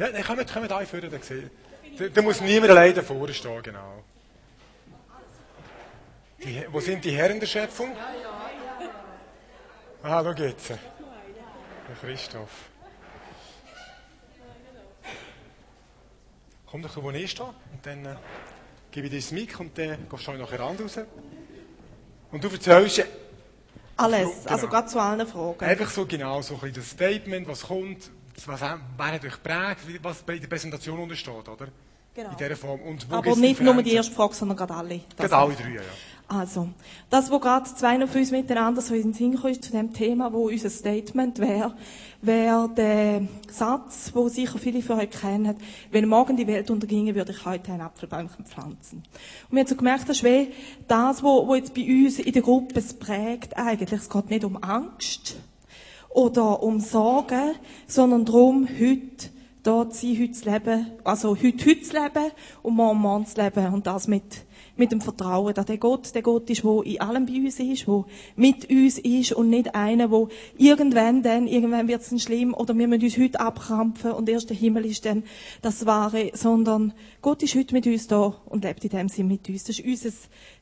Ja, dann kommt, kommt da vorne, dann sehen. Da, da muss niemand allein davor stehen, genau. Die, wo sind die Herren der Schöpfung? Ah, da geht's. Der Christoph. Komm doch, wo ich stehe, und dann äh, gebe ich dir das Mic und dann gehst du nachher ran raus. Und du erzählst Alles, Genau. also gerade zu allen Fragen. einfach so genau so ein bisschen das Statement, was kommt, was, hat euch geprägt, was bei der Präsentation untersteht, oder? Genau. In dieser Form. Aber nicht nur die erste Frage, sondern gerade alle. Gerade alle drei, ja. Also, das, wo gerade zwei von uns miteinander so in den Sinn kommt, zu dem Thema, wo unser Statement wäre, wäre der Satz, wo sicher viele von euch kennen, wenn morgen die Welt unterginge, würde ich heute ein Apfelbäumchen pflanzen. Und wir haben so gemerkt, das ist das, wo jetzt bei uns in der Gruppe es prägt eigentlich. Es geht nicht um Angst oder um Sorgen, sondern darum, heute zu sein, heute zu leben, also heute, heute zu leben und morgen, morgen zu leben und das mit, mit dem Vertrauen, dass der Gott, der Gott ist, der in allem bei uns ist, der mit uns ist und nicht einer, der irgendwann dann, irgendwann wird es dann schlimm oder wir müssen uns heute abkrampfen und erst der Himmel ist dann das Wahre, sondern Gott ist heute mit uns da und lebt in dem Sinn mit uns. Das ist unser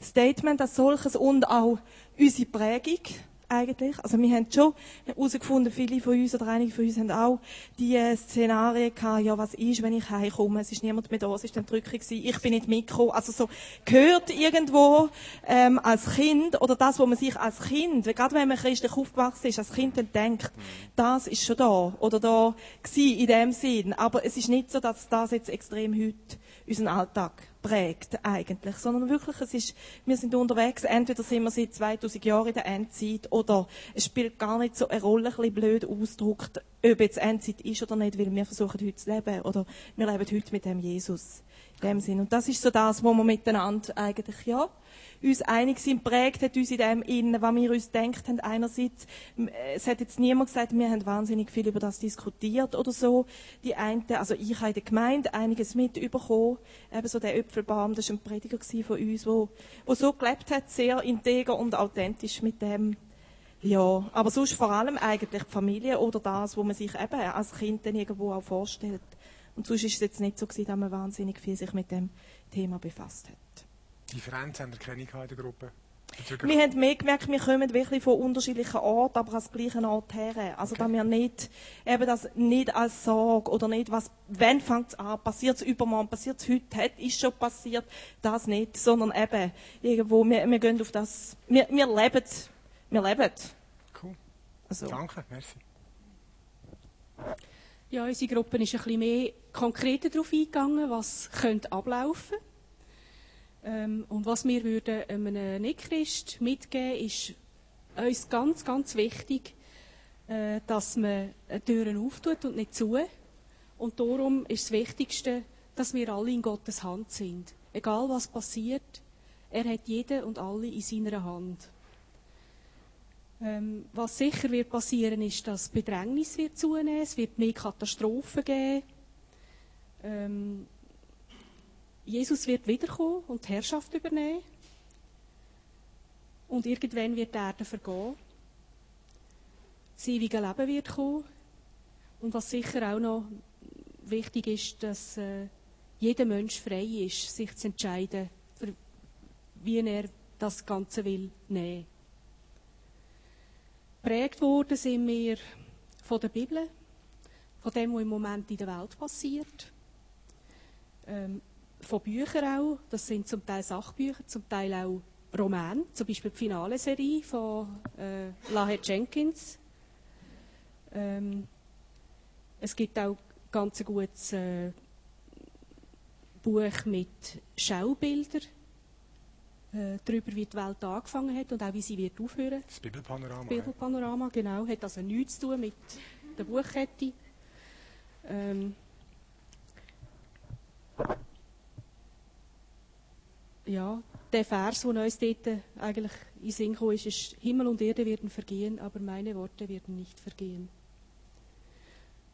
Statement als solches und auch unsere Prägung eigentlich. Also wir haben schon herausgefunden, viele von uns oder einige von uns haben auch die äh, Szenarien gehabt, ja, was ist, wenn ich heimkomme, es ist niemand mehr da, es ist dann Drückung gewesen, ich bin nicht Mikro. Also so gehört irgendwo ähm, als Kind oder das, wo man sich als Kind, gerade wenn man christlich aufgewachsen ist, als Kind dann denkt, das ist schon da oder da gewesen in dem Sinn. Aber es ist nicht so, dass das jetzt extrem heute unseren Alltag prägt eigentlich, sondern wirklich, es ist, wir sind unterwegs, entweder sind wir seit 2000 Jahren in der Endzeit oder es spielt gar nicht so eine Rolle, ein bisschen blöd ausgedrückt, ob jetzt Endzeit ist oder nicht, weil wir versuchen heute zu leben oder wir leben heute mit dem Jesus. In dem Sinn. Und das ist so das, wo wir miteinander eigentlich, ja, uns einig sind, prägt hat uns in dem innen, was wir uns denkt haben. Einerseits, es hat jetzt niemand gesagt, wir haben wahnsinnig viel über das diskutiert oder so. Die eine, also ich habe in der Gemeinde einiges mitbekommen. Eben so der Äpfelbaum, das war ein Prediger von uns, wo, wo so gelebt hat, sehr integer und authentisch mit dem. Ja, aber sonst vor allem eigentlich die Familie oder das, wo man sich eben als Kind dann irgendwo auch vorstellt. Und sonst ist es jetzt nicht so gewesen, dass man wahnsinnig viel sich mit dem Thema befasst hat. Differenzen haben wir keine gehabt in der Gruppe. Wir haben mehr gemerkt, wir kommen wirklich von unterschiedlichen Orten, aber als gleichen Ort her. Also, dass wir nicht, eben das nicht als Sorge oder nicht, was, wenn fängt es an, passiert es übermorgen, passiert es heute, hat, ist schon passiert, das nicht, sondern eben, irgendwo, wir, wir gehen auf das, wir, wir leben, wir leben. Cool. Also, Danke, merci. Ja, unsere Gruppe ist ein bisschen mehr konkreter darauf eingegangen, was könnte ablaufen ähm, Und was wir würden einem Nicht-Christ mitgeben, ist uns ganz, ganz wichtig, äh, dass man die Türen auftut und nicht zu. Und darum ist das Wichtigste, dass wir alle in Gottes Hand sind. Egal was passiert, er hat jeden und alle in seiner Hand. Ähm, was sicher wird passieren, ist, dass Bedrängnis wird zunehmen, es wird mehr Katastrophen geben. Ähm, Jesus wird wiederkommen und die Herrschaft übernehmen. Und irgendwann wird die Erde vergehen. Das ewige Leben wird kommen. Und was sicher auch noch wichtig ist, dass äh, jeder Mensch frei ist, sich zu entscheiden, für, wie er das Ganze will nehmen. Prägt worden sind wir von der Bibel, von dem, was im Moment in der Welt passiert, ähm, von Büchern auch. Das sind zum Teil Sachbücher, zum Teil auch Romane, zum Beispiel die Finale-Serie von äh, Lahe Jenkins. Ähm, es gibt auch ganz ein gutes äh, Buch mit Schaubildern äh, darüber, wie die Welt angefangen hat und auch wie sie wird aufhören. Das Bibelpanorama. Das Bibelpanorama, genau. Hat also nichts zu tun mit der Buchkette. Ähm, ja, der Vers, der uns dort eigentlich in den Sinn kam, ist, ist, Himmel und Erde werden vergehen, aber meine Worte werden nicht vergehen.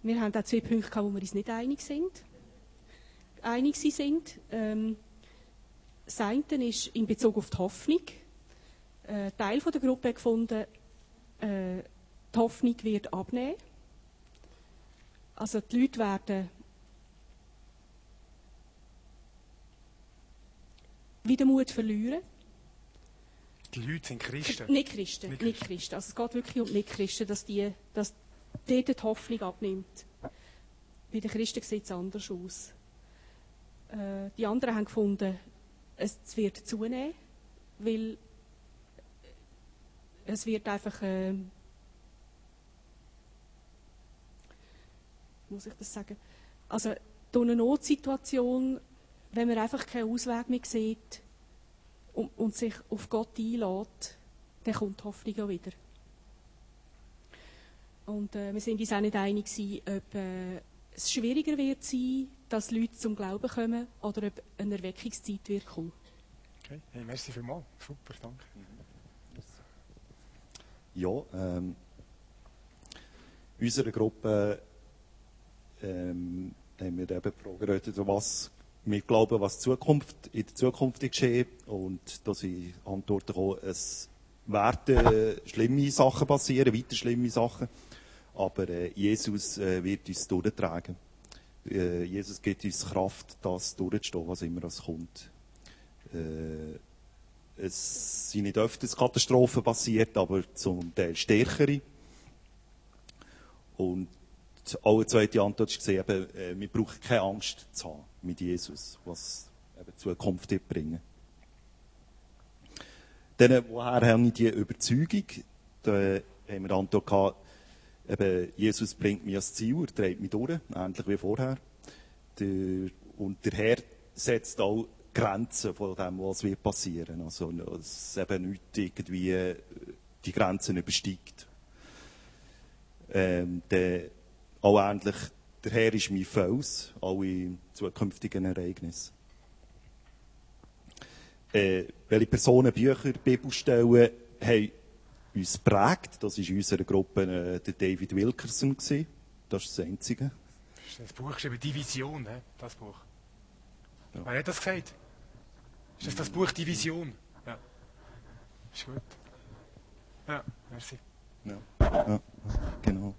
Wir haben auch zwei Punkte gehabt, wo wir uns nicht einig sind. Einig sind. Ähm, das eine ist in Bezug auf die Hoffnung. Äh, Teil von der Gruppe hat gefunden, äh, die Hoffnung wird abnehmen. Also die Leute werden wieder Mut verlieren. Die Leute sind Christen. Nicht Christen, Nicht nicht Christen. Also es geht wirklich um Nicht-Christen, dass, die, dass dort die Hoffnung abnimmt. Bei den Christen sieht es anders aus. Äh, die anderen haben gefunden, es wird zunehmen, weil es wird einfach, äh, muss ich das sagen, also durch eine Notsituation, wenn man einfach keinen Ausweg mehr sieht und, und sich auf Gott einlädt, dann kommt die Hoffnung auch wieder. Und äh, wir sind uns auch nicht einig gewesen, ob äh, es schwieriger wird sein, dass Leute zum Glauben kommen oder ob eine Erweckungszeit wird kommen. Okay. Hey, merci vielmals. Super, danke. Ja, ähm, in unserer Gruppe ähm, haben wir eben vorgeredet, was wir glauben, was Zukunft, in der Zukunft geschehen und da sind Antworten gekommen, es werden schlimme Sachen passieren, weiter schlimme Sachen, aber äh, Jesus äh, wird uns durchtragen. Äh, Jesus gibt uns Kraft, das durchzustehen, was immer es kommt. Äh, es sind nicht öfters Katastrophen passiert, aber zum Teil stärkere. Und alle zweite Antwort war eben, äh, wir brauchen keine Angst zu haben mit Jesus, was eben die Zukunft wird bringen. Dann, woher habe ich die Überzeugung? Da haben wir Antwort gehabt, eben, Jesus bringt mich ans Ziel, er trägt mich durch, ähnlich wie vorher. Der, und der Herr setzt auch Grenzen von dem, was wird passieren. Also, dass eben nicht irgendwie äh, die Grenzen übersteigt. Ähm, der, auch ähnlich, der Herr ist mein Fels, alle zukünftigen Ereignisse. Äh, welche Personen Bücher, Bibelstellen haben uns prägt, das war in unserer Gruppe äh, der David Wilkerson. Gewesen. Das ist das Einzige. Das ist das Buch geschrieben, Division, ne? das Buch. Ja. Wer hat das gesagt? Ist das das Buch Division? Ja. Ist gut. Ja, merci. Ja, ja genau.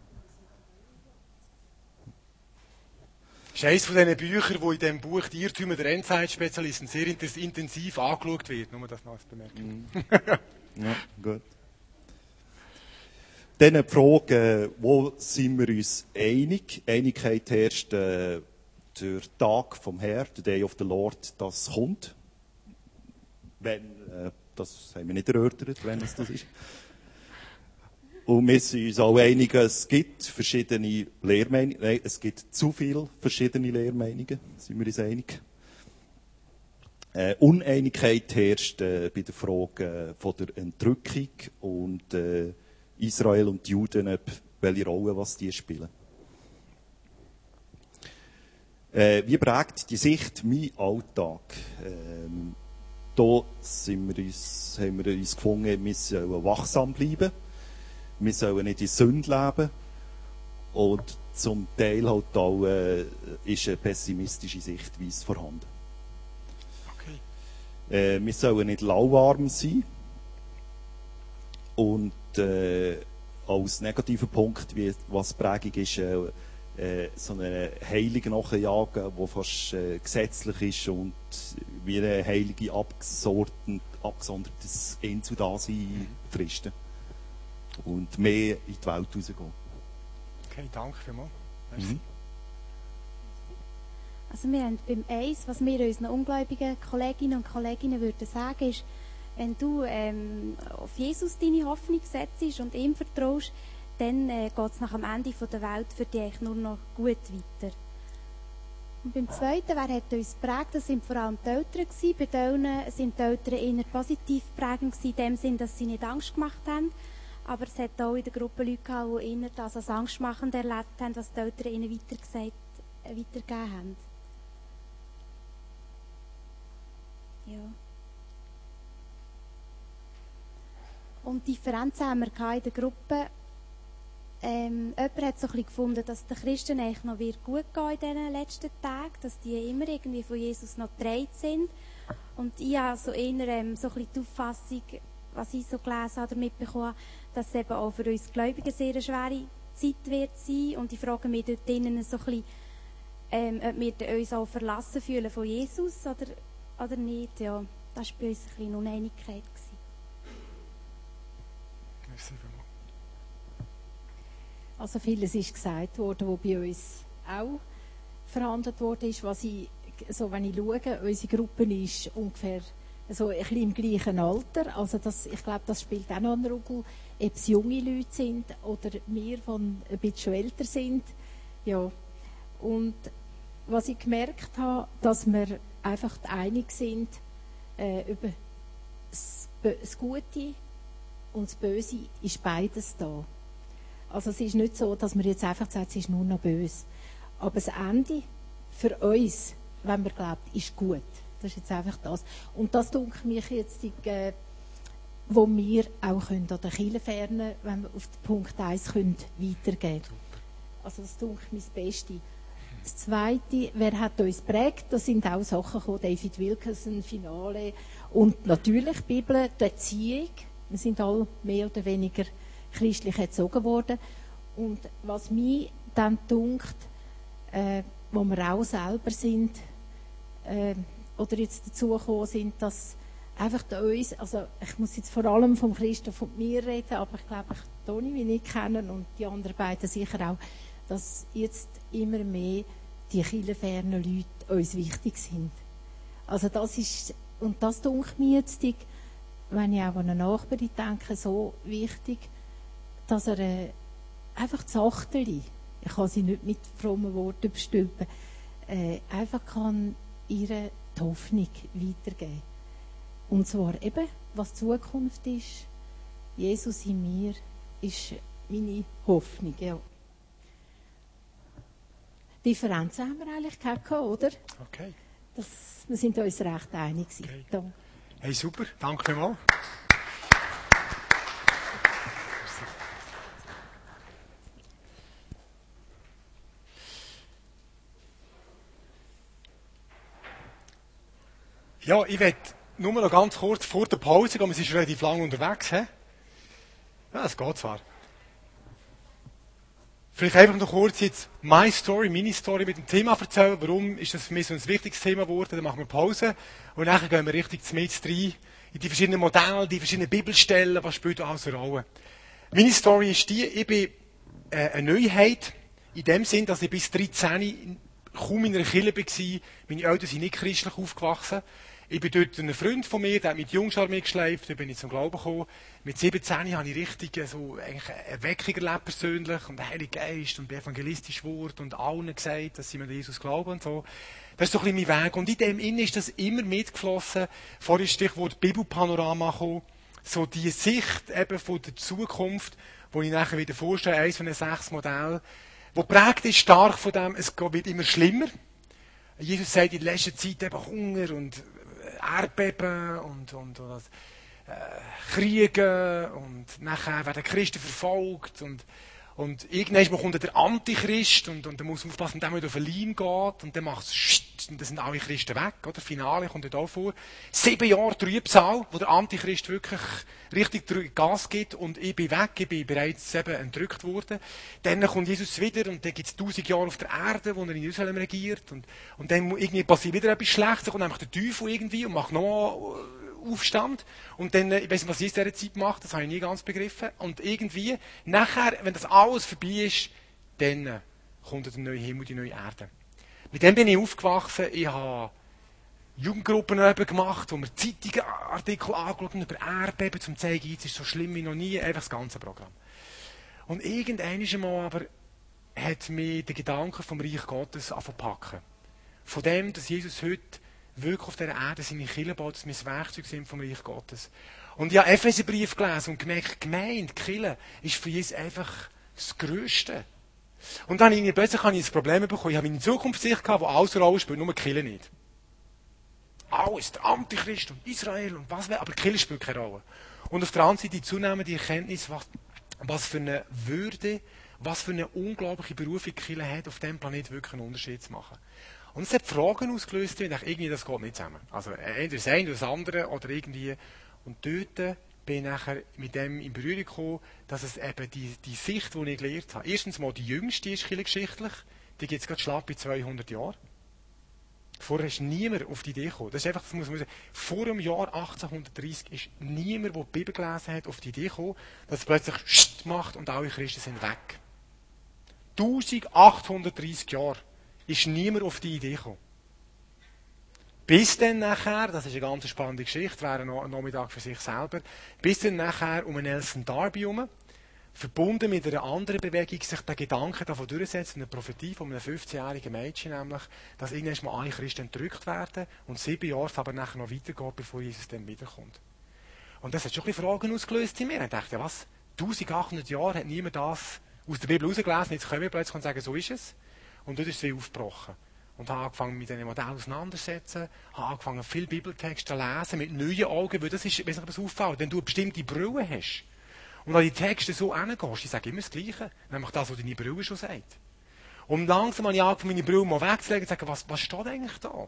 Das ist eines von diesen Büchern, wo in diesem Buch die Irrtümer der Endzeit-Spezialisten sehr inten- intensiv angeschaut wird. Nur das noch als Bemerkung. Ja, gut. Dann die Frage, wo sind wir uns einig? Einigkeit herrscht äh, der Tag vom Herrn, the Day of the Lord, das kommt. Wenn, äh, das haben wir nicht erörtert, wenn es das ist. Und wir sind uns auch einig, es gibt verschiedene Lehrmeinungen, nein, es gibt zu viele verschiedene Lehrmeinungen, sind wir uns einig. Äh, Uneinigkeit herrscht äh, bei der Frage äh, von der Entrückung und äh, Israel und die Juden, ob, welche Rolle was die spielen. Äh, wie prägt die Sicht mein Alltag? Ähm, da sind wir uns, haben wir uns gefunden, wir sollen wachsam bleiben. Wir sollen nicht in Sünde leben. Und zum Teil halt auch, äh, ist eine pessimistische Sichtweise vorhanden. Okay. Äh, wir sollen nicht lauwarm sein. Und äh, als negativer Punkt, wie, was Prägung ist, äh, äh, so eine Heilige nachjagen, die fast äh, gesetzlich ist und wie eine Heilige abgesorten, abgesondertes Einzeldasein fristen. Und mehr in die Welt rausgehen. Okay, danke vielmals. Mhm. Also wir haben beim Eis, was wir unseren ungläubigen Kolleginnen und Kollegen würden sagen, ist, wenn du ähm, auf Jesus deine Hoffnung setzt und ihm vertraust, dann äh, geht es nach dem Ende von der Welt für dich eigentlich nur noch gut weiter. Und beim Zweiten, wer hat uns geprägt, das sind vor allem die Eltern gewesen. Bei denen sind die Eltern eher positiv prägend gewesen, in dem Sinn, dass sie nicht Angst gemacht haben. Aber es hat auch in der Gruppe Leute gehabt, die eher das als angstmachend erlebt haben, was die Eltern ihnen äh, weitergegeben haben. Ja. Und Differenzen haben wir in der Gruppe. Ähm, jemand hat so ein gefunden, dass den Christen eigentlich noch wird gut gehen in diesen letzten Tagen, dass die immer irgendwie von Jesus noch getragen sind. Und ich habe so eher ähm, so ein bisschen die Auffassung, was ich so gelesen habe, mitbekommen habe, dass es eben auch für uns Gläubige sehr eine schwere Zeit wird sein. Und ich frage mich dort drinnen so ein bisschen, ähm, ob wir uns auch verlassen fühlen von Jesus oder, oder nicht. Ja. Das war bei uns ein bisschen Uneinigkeit. Merci. Also vieles ist gesagt worden, was bei uns auch verhandelt worden ist. Was ich, so wenn ich schaue, unsere Gruppe ist ungefähr so ein bisschen im gleichen Alter. Also das, ich glaube, das spielt auch noch eine Rolle, ob es junge Leute sind oder wir, die ein bisschen älter sind. Ja. Und was ich gemerkt habe, dass wir einfach einig sind äh, über das, das Gute und das Böse ist beides da. Also es ist nicht so, dass man jetzt einfach sagt, es ist nur noch böse. Aber das Ende für uns, wenn man glaubt, ist gut. Das ist jetzt einfach das. Und das dunkelt mich jetzt, äh, wo wir auch können an der Kirche fernen, wenn wir auf den Punkt 1 können weitergehen können. Also das dunkelt mich das Beste. Das Zweite, wer hat uns prägt, da sind auch Sachen gekommen, David Wilkerson, Finale und natürlich die Bibel, die Erziehung. Wir sind alle mehr oder weniger christlich erzogen worden. Und was mich dann dunkt, äh, wo wir auch selber sind, äh, oder jetzt dazu gekommen sind, dass einfach uns, also ich muss jetzt vor allem vom Christoph und mir reden, aber ich glaube, ich Toni, wie ich kennen und die anderen beiden sicher auch, dass jetzt immer mehr die kirchenfernen Leute uns wichtig sind. Also das ist, und das dunkelt mir jetzt, wenn ich auch an eine Nachbarin denke, so wichtig, dass er äh, einfach das Achteli, ich kann sie nicht mit frommen Worten bestülpen, äh, einfach kann ihre die Hoffnung weitergeben. Und zwar eben, was die Zukunft ist, Jesus in mir ist meine Hoffnung. Ja. Differenzen haben wir eigentlich gehabt, oder? Okay. Das, wir sind uns recht einig. Okay. Hey, super. Danke vielmals. Ja, ich werde nur noch ganz kurz vor der Pause, wir sind schon relativ lange unterwegs. He? Ja, es geht zwar. Vielleicht einfach noch kurz jetzt meine Story, meine Story mit dem Thema erzählen. Warum ist das für mich so ein wichtiges Thema geworden? Dann machen wir Pause. Und dann gehen wir richtig mit rein in die verschiedenen Modelle, die verschiedenen Bibelstellen, was spielt da alles eine Rolle. Meine Story ist die, ich bin äh, eine Neuheit. In dem Sinn, dass ich bis 13 kaum in einer Kirche war. Meine Eltern sind nicht christlich aufgewachsen. Ich bin dort ein Freund von mir, der hat mit Jungscharmee geschleift, da bin ich zum Glauben gekommen. Mit 17 habe ich richtig so, eigentlich Erweckung erlebt persönlich und den Heiligen Geist und evangelistisch geworden und allen gesagt, dass sie mir Jesus glauben und so. Das ist so ein bisschen mein Weg. Und in dem Innen ist das immer mitgeflossen. Vorhin ist Stichwort Bibelpanorama gekommen. So die Sicht eben von der Zukunft, wo ich nachher wieder vorstelle, eins von den sechs Modellen, wo prägt ist stark von dem, es wird immer schlimmer. Jesus sagt in letzter Zeit eben Hunger und Erdbeben und, und, und äh, Kriege und nachher werden Christen verfolgt und, und irgendwann kommt der Antichrist und, und dann muss man aufpassen, wenn der auf den Leim geht und dann macht es und dann sind alle Christen weg, oder? Finale kommt da vor. Sieben Jahre Trübsal, wo der Antichrist wirklich richtig Gas gibt und ich bin weg, ich bin bereits eben entrückt worden. Dann kommt Jesus wieder und dann gibt es tausend Jahre auf der Erde, wo er in Jerusalem regiert und, und dann irgendwie passiert wieder etwas Schlechtes, und einfach der Teufel irgendwie und macht nochmal Aufstand. Und dann, ich weiß nicht, was Jesus in dieser Zeit macht, das habe ich nie ganz begriffen. Und irgendwie, nachher, wenn das alles vorbei ist, dann kommt der neue Himmel, die neue Erde. Mit dem bin ich aufgewachsen. Ich habe Jugendgruppen gemacht, wo wir Zeitungsartikel angeschaut haben über Erdbeben, zum zu zeigen, es ist so schlimm wie noch nie, einfach das ganze Programm. Und irgendwann einmal aber hat mich der Gedanke vom Reich Gottes angefangen Von dem, dass Jesus heute wirklich auf dieser Erde seine Kirche baut, dass wir das Werkzeug sind vom Reich Gottes. Und ich habe Epheserbrief gelesen und gemerkt, Gemeinde, Kirche, ist für Jesus einfach das Größte. Und dann ich plötzlich habe ich ein Problem bekommen. Ich habe meine Zukunftssicht gehabt, wo alles Rolle spielt, nur Kirche nicht. Alles, der Antichrist und Israel und was will, aber Kirche spielt keine Rolle. Und auf der anderen Seite die zunehmende Erkenntnis, was, was für eine Würde, was für eine unglaubliche Berufung Kirche hat, auf diesem Planeten wirklich einen Unterschied zu machen. Und es hat Fragen ausgelöst, und ich dachte, irgendwie, das geht nicht zusammen. Also, entweder das eine oder das andere, oder irgendwie. Und dort bin ich nachher mit dem in Berührung gekommen, dass es eben die, die Sicht, die ich gelernt habe, erstens mal die jüngste ist geschichtlich, die gibt es gerade schlapp bei 200 Jahren. Vorher ist niemand auf die Idee gekommen. Das ist einfach, das muss man sagen. Vor dem Jahr 1830 ist niemand, der die Bibel gelesen hat, auf die Idee gekommen, dass es plötzlich Scht macht und alle Christen sind weg. 1830 Jahre ist niemand auf die Idee gekommen. Bis dann nachher, das ist eine ganz spannende Geschichte, wäre ein Nachmittag für sich selber, bis dann nachher um einen Nelson Darby herum, verbunden mit einer anderen Bewegung, sich der Gedanke davon durchsetzt, eine Prophetie von einem 15-jährigen Mädchen nämlich, dass irgendwann mal alle Christen entrückt werden und sieben Jahre aber nachher noch weitergeht, bevor Jesus dann wiederkommt. Und das hat schon ein bisschen Fragen ausgelöst in mir. Ich dachte, ja, was, 1800 Jahre hat niemand das aus der Bibel herausgelesen, jetzt können wir plötzlich und sagen, so ist es. Und dort ist es wie aufgebrochen und habe angefangen mit diesen Modellen auseinandersetzen, habe angefangen viele Bibeltexte zu lesen mit neuen Augen, weil das ist, wenn was auffällt, wenn du eine bestimmte Brille hast und an die Texte so hingehst, die sagen immer das Gleiche, nämlich das, was deine Brille schon sagt. Und langsam habe ich angefangen, meine Brille mal wegzulegen und zu sagen, was, was steht eigentlich da?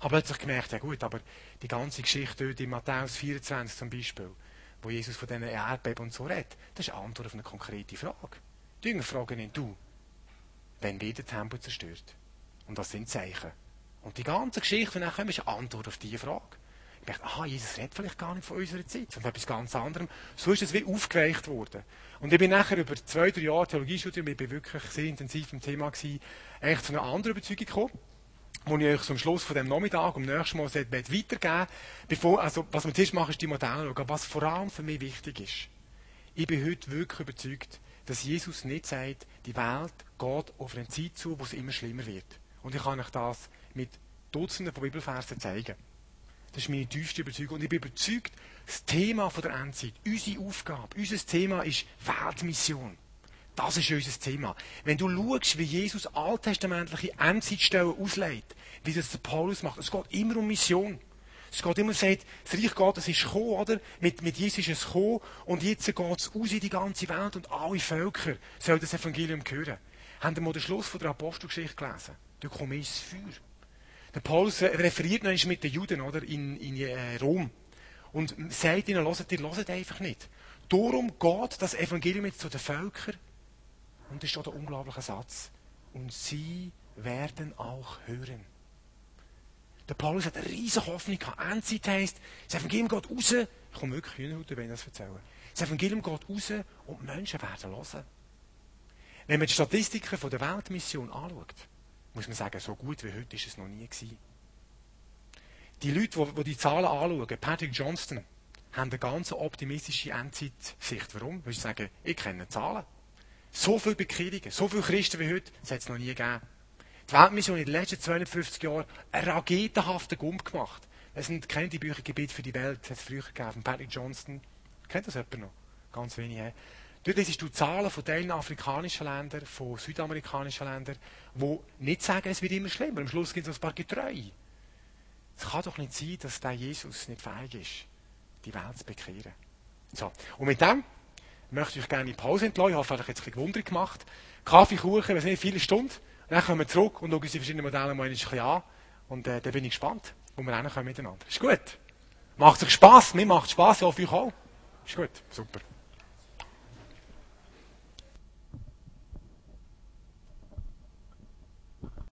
Habe plötzlich gemerkt, ja gut, aber die ganze Geschichte dort in Matthäus 24 zum Beispiel, wo Jesus von diesen Erdbeben und so redet, das ist eine Antwort auf eine konkrete Frage. Die Jünger fragen ihn, du, wenn der Tempel zerstört? Und das sind Zeichen. Und die ganze Geschichte, die dann kommt, ist eine Antwort auf diese Frage. Ich dachte, aha, Jesus redet vielleicht gar nicht von unserer Zeit, sondern etwas ganz anderem. So ist es wie aufgeweicht worden. Und ich bin nachher über zwei, drei Jahre Theologiestudium, ich bin wirklich sehr intensiv im Thema gewesen, eigentlich zu einer anderen Überzeugung gekommen, wo ich euch zum Schluss von dem Nachmittag, um nächstes Mal weitergeben bevor, also, was wir zuerst machen, ist die Modelle schauen, was vor allem für mich wichtig ist. Ich bin heute wirklich überzeugt, dass Jesus nicht sagt, die Welt geht auf eine Zeit zu, wo es immer schlimmer wird. Und ich kann euch das mit Dutzenden von Bibelversen zeigen. Das ist meine tiefste Überzeugung. Und ich bin überzeugt, das Thema der Endzeit, unsere Aufgabe, unser Thema ist Weltmission. Das ist unser Thema. Wenn du schaust, wie Jesus alttestamentliche Endzeitstellen auslegt, wie das Paulus macht, es geht immer um Mission. Es geht immer, sagt, das Reich Gottes ist gekommen, oder? Mit, mit Jesus ist es gekommen, und jetzt geht es aus in die ganze Welt, und alle Völker sollen das Evangelium hören. Haben wir mal den Schluss von der Apostelgeschichte gelesen? Da kommt ins Feuer. Der Paulus referiert noch mit den Juden oder, in, in äh, Rom und sagt ihnen, hört ihr, hört einfach nicht. Darum geht das Evangelium jetzt zu den Völkern und das ist auch der unglaubliche Satz. Und sie werden auch hören. Der Paulus hat eine riesige Hoffnung gehabt. Endzeit heisst, das Evangelium geht raus. Ich komme wirklich Hühnerhaut, wenn ich das erzähle. Das Evangelium geht raus und die Menschen werden hören. Wenn man die Statistiken der Weltmission anschaut, muss man sagen, so gut wie heute ist es noch nie gewesen. Die Leute, die, die Zahlen anschauen, Patrick Johnston, haben eine ganz optimistische Endzeitsicht. Warum? Weil sie sagen, ich kenne Zahlen. So viele Bekehrungen, so viele Christen wie heute, das hat es noch nie gegeben. Die Weltmission in den letzten 250 Jahren einen raketenhaften Gump gemacht. Es sind, kennt die Bücher Gebet für die Welt, das hat es früher gegeben, Patrick Johnston. Kennt das jemand noch? Ganz wenig. Dort siehst du Zahlen von Teilen afrikanischen Ländern, von südamerikanischen Ländern, die nicht sagen, es wird immer schlimmer. Am Schluss gibt es ein paar Getreue. Es kann doch nicht sein, dass der Jesus nicht fähig ist, die Welt zu bekehren. So. Und mit dem möchte ich euch gerne in Pause entlassen. Ich hoffe, ich habe jetzt ein bisschen Wunder gemacht. Kaffee, Kuchen, wir sind nicht viele Stunden. Dann kommen wir zurück und schauen uns die verschiedenen Modelle mal ein bisschen an. Und äh, dann bin ich gespannt, wo wir hinkommen miteinander. Ist gut? Macht euch Spass? Mir macht Spass, ich hoffe euch auch. Ist gut? Super.